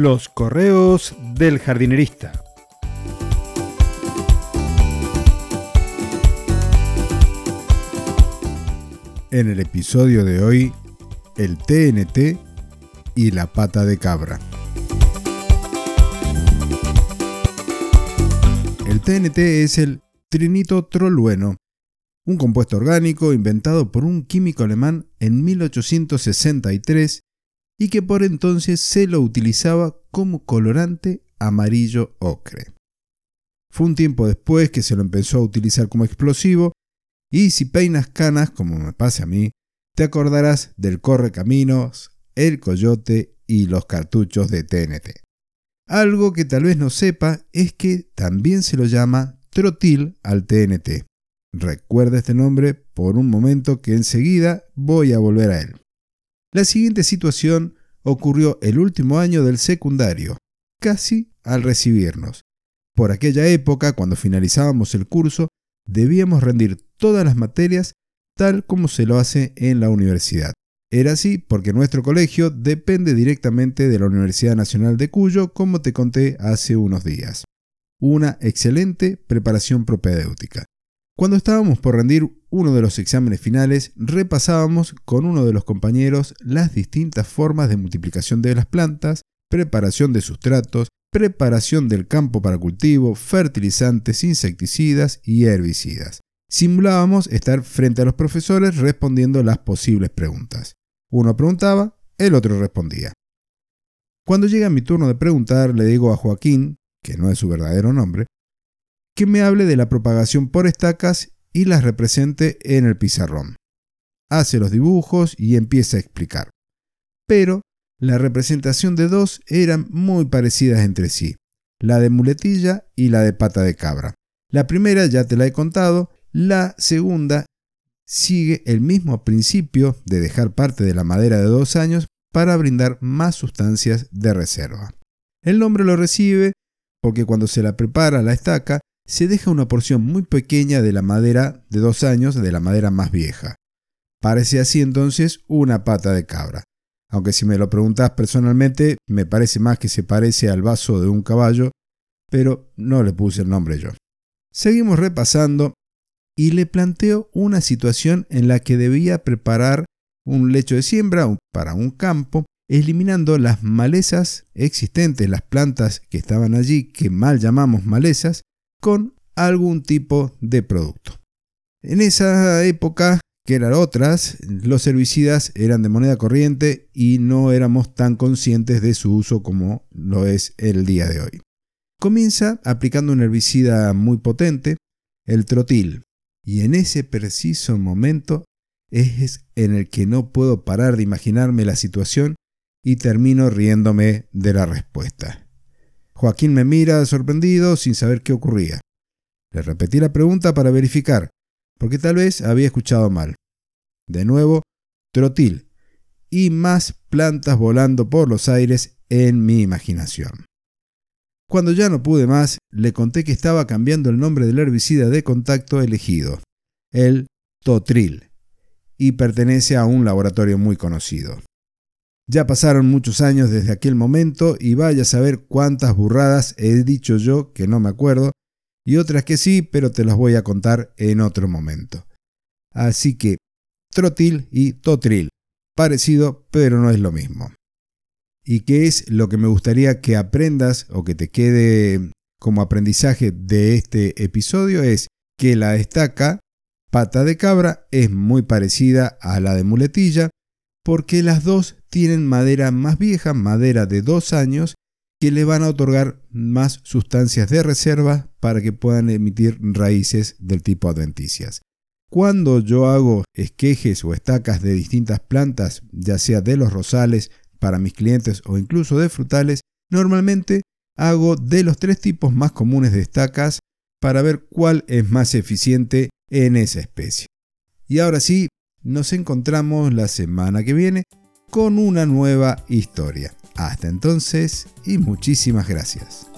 Los correos del jardinerista. En el episodio de hoy, el TNT y la pata de cabra. El TNT es el trinitrotolueno, un compuesto orgánico inventado por un químico alemán en 1863 y que por entonces se lo utilizaba como colorante amarillo ocre. Fue un tiempo después que se lo empezó a utilizar como explosivo y si peinas canas, como me pasa a mí, te acordarás del correcaminos, el coyote y los cartuchos de TNT. Algo que tal vez no sepa es que también se lo llama trotil al TNT. Recuerda este nombre por un momento que enseguida voy a volver a él. La siguiente situación ocurrió el último año del secundario, casi al recibirnos. Por aquella época, cuando finalizábamos el curso, debíamos rendir todas las materias tal como se lo hace en la universidad. Era así porque nuestro colegio depende directamente de la Universidad Nacional de Cuyo, como te conté hace unos días. Una excelente preparación propedéutica. Cuando estábamos por rendir uno de los exámenes finales, repasábamos con uno de los compañeros las distintas formas de multiplicación de las plantas, preparación de sustratos, preparación del campo para cultivo, fertilizantes, insecticidas y herbicidas. Simulábamos estar frente a los profesores respondiendo las posibles preguntas. Uno preguntaba, el otro respondía. Cuando llega mi turno de preguntar, le digo a Joaquín, que no es su verdadero nombre, que me hable de la propagación por estacas y las represente en el pizarrón. Hace los dibujos y empieza a explicar. Pero la representación de dos eran muy parecidas entre sí, la de muletilla y la de pata de cabra. La primera ya te la he contado, la segunda sigue el mismo principio de dejar parte de la madera de dos años para brindar más sustancias de reserva. El nombre lo recibe porque cuando se la prepara la estaca se deja una porción muy pequeña de la madera de dos años, de la madera más vieja. Parece así entonces una pata de cabra. Aunque si me lo preguntas personalmente, me parece más que se parece al vaso de un caballo, pero no le puse el nombre yo. Seguimos repasando y le planteo una situación en la que debía preparar un lecho de siembra para un campo, eliminando las malezas existentes, las plantas que estaban allí, que mal llamamos malezas, con algún tipo de producto. En esa época, que eran otras, los herbicidas eran de moneda corriente y no éramos tan conscientes de su uso como lo es el día de hoy. Comienza aplicando un herbicida muy potente, el trotil, y en ese preciso momento es en el que no puedo parar de imaginarme la situación y termino riéndome de la respuesta. Joaquín me mira sorprendido sin saber qué ocurría. Le repetí la pregunta para verificar, porque tal vez había escuchado mal. De nuevo, trotil y más plantas volando por los aires en mi imaginación. Cuando ya no pude más, le conté que estaba cambiando el nombre del herbicida de contacto elegido, el Totril, y pertenece a un laboratorio muy conocido. Ya pasaron muchos años desde aquel momento y vaya a saber cuántas burradas he dicho yo que no me acuerdo y otras que sí, pero te las voy a contar en otro momento. Así que trotil y totril, parecido pero no es lo mismo. ¿Y qué es lo que me gustaría que aprendas o que te quede como aprendizaje de este episodio? Es que la estaca pata de cabra es muy parecida a la de muletilla porque las dos tienen madera más vieja, madera de dos años, que le van a otorgar más sustancias de reserva para que puedan emitir raíces del tipo adventicias. Cuando yo hago esquejes o estacas de distintas plantas, ya sea de los rosales para mis clientes o incluso de frutales, normalmente hago de los tres tipos más comunes de estacas para ver cuál es más eficiente en esa especie. Y ahora sí, nos encontramos la semana que viene con una nueva historia. Hasta entonces y muchísimas gracias.